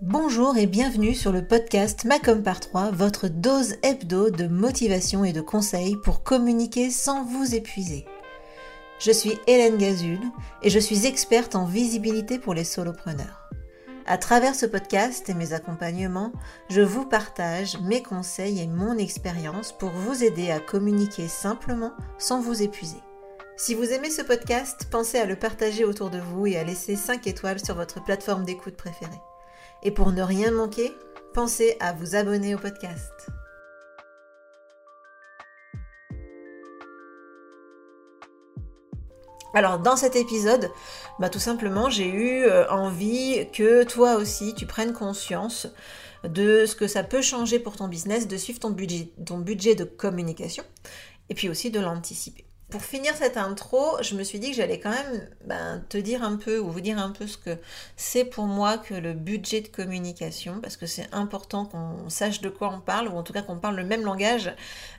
Bonjour et bienvenue sur le podcast Macom par 3, votre dose hebdo de motivation et de conseils pour communiquer sans vous épuiser. Je suis Hélène Gazul et je suis experte en visibilité pour les solopreneurs. À travers ce podcast et mes accompagnements, je vous partage mes conseils et mon expérience pour vous aider à communiquer simplement sans vous épuiser. Si vous aimez ce podcast, pensez à le partager autour de vous et à laisser 5 étoiles sur votre plateforme d'écoute préférée. Et pour ne rien manquer, pensez à vous abonner au podcast. Alors dans cet épisode, bah, tout simplement j'ai eu euh, envie que toi aussi tu prennes conscience de ce que ça peut changer pour ton business, de suivre ton budget, ton budget de communication et puis aussi de l'anticiper pour finir cette intro, je me suis dit que j'allais quand même ben, te dire un peu ou vous dire un peu ce que c'est pour moi que le budget de communication, parce que c'est important qu'on sache de quoi on parle, ou en tout cas qu'on parle le même langage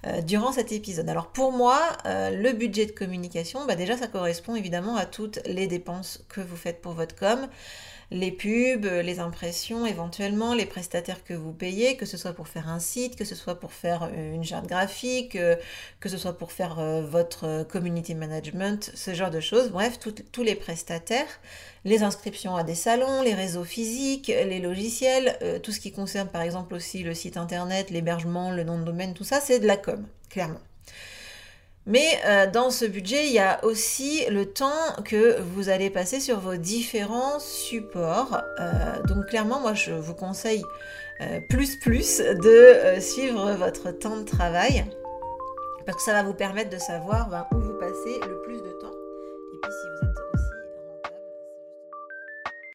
euh, durant cet épisode. Alors pour moi, euh, le budget de communication, ben, déjà ça correspond évidemment à toutes les dépenses que vous faites pour votre com les pubs, les impressions éventuellement, les prestataires que vous payez, que ce soit pour faire un site, que ce soit pour faire euh, une charte graphique, que ce soit pour faire euh, community management, ce genre de choses. Bref, tous les prestataires, les inscriptions à des salons, les réseaux physiques, les logiciels, tout ce qui concerne par exemple aussi le site internet, l'hébergement, le nom de domaine, tout ça, c'est de la com, clairement. Mais euh, dans ce budget, il y a aussi le temps que vous allez passer sur vos différents supports. Euh, donc clairement, moi, je vous conseille euh, plus plus de suivre votre temps de travail parce que ça va vous permettre de savoir ben, où vous passez le plus de temps.